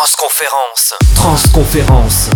Transconférence. Transconférence.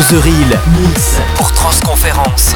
Real, Mix pour Transconférence.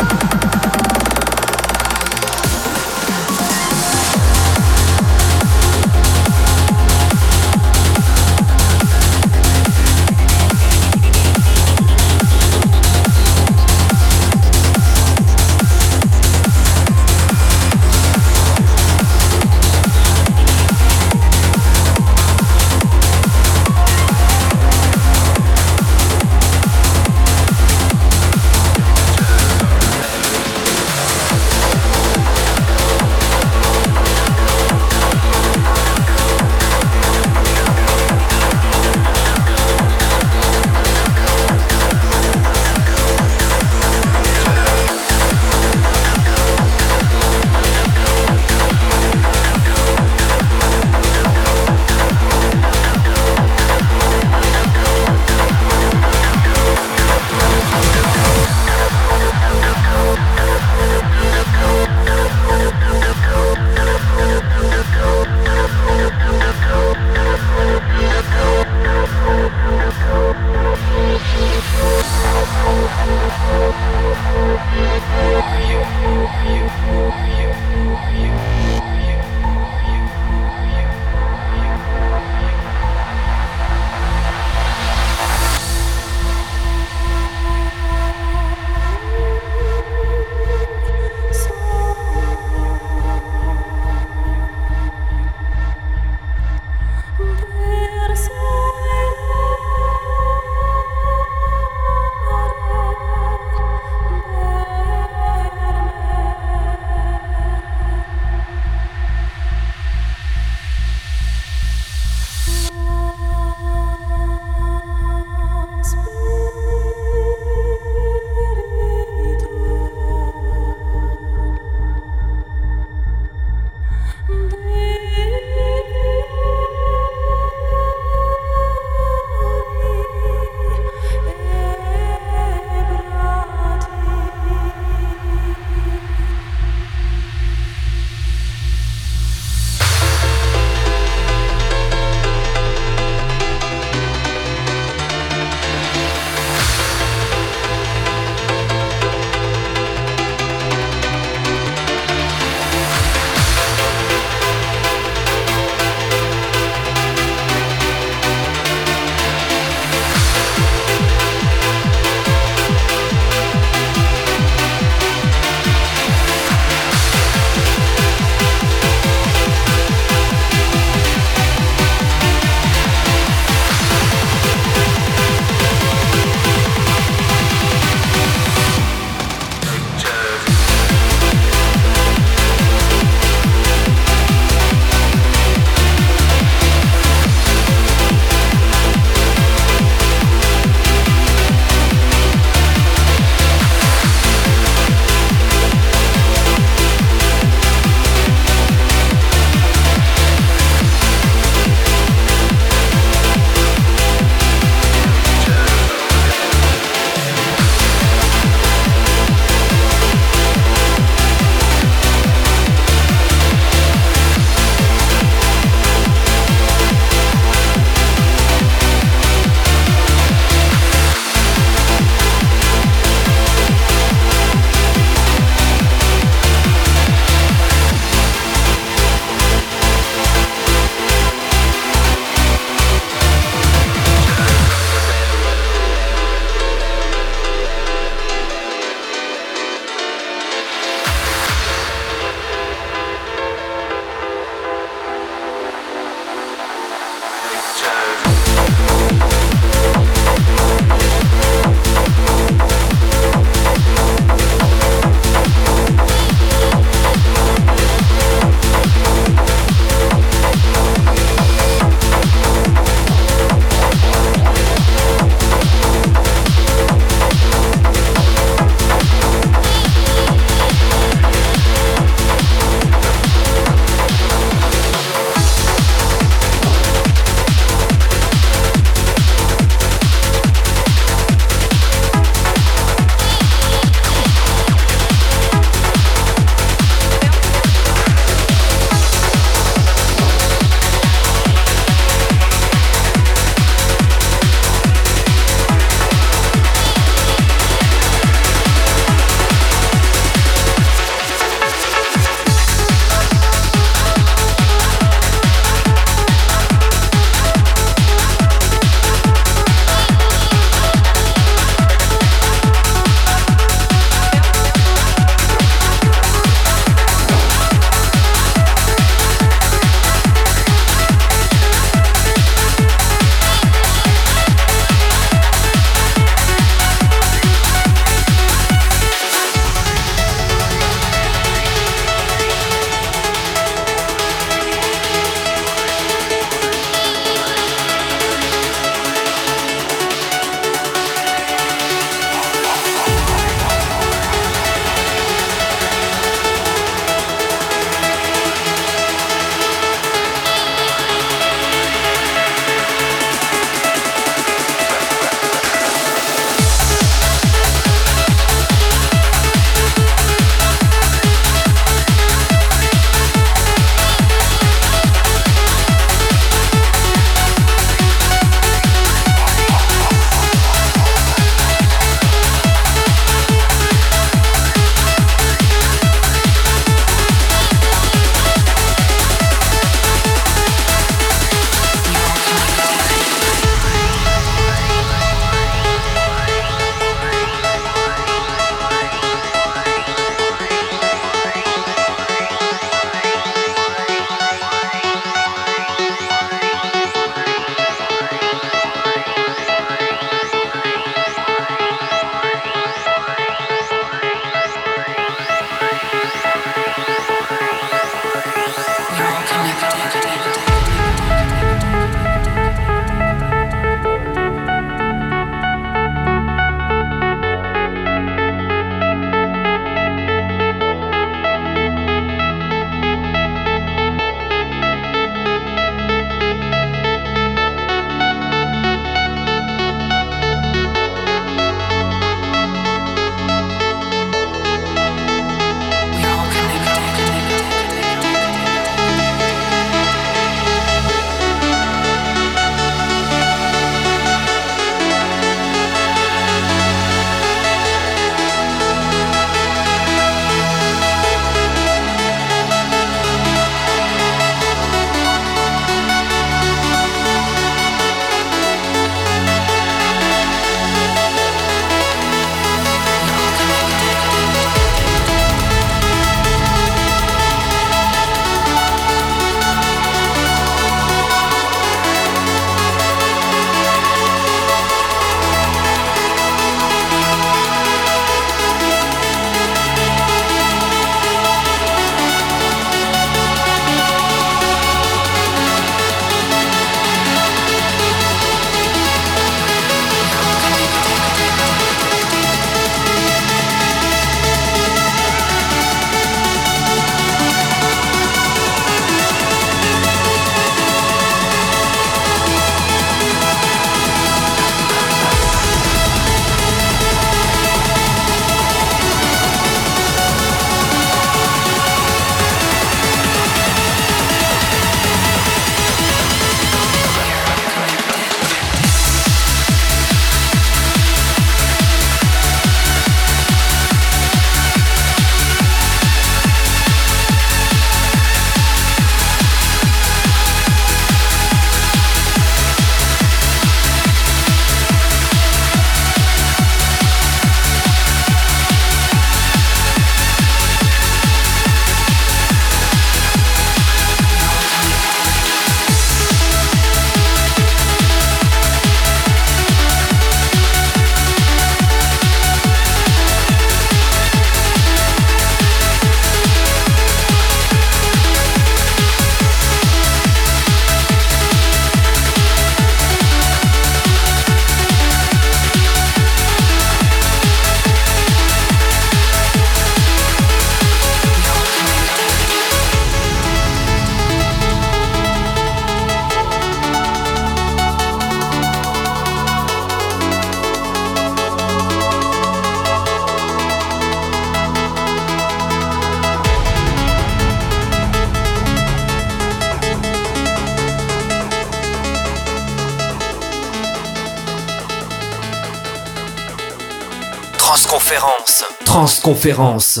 Transconférence.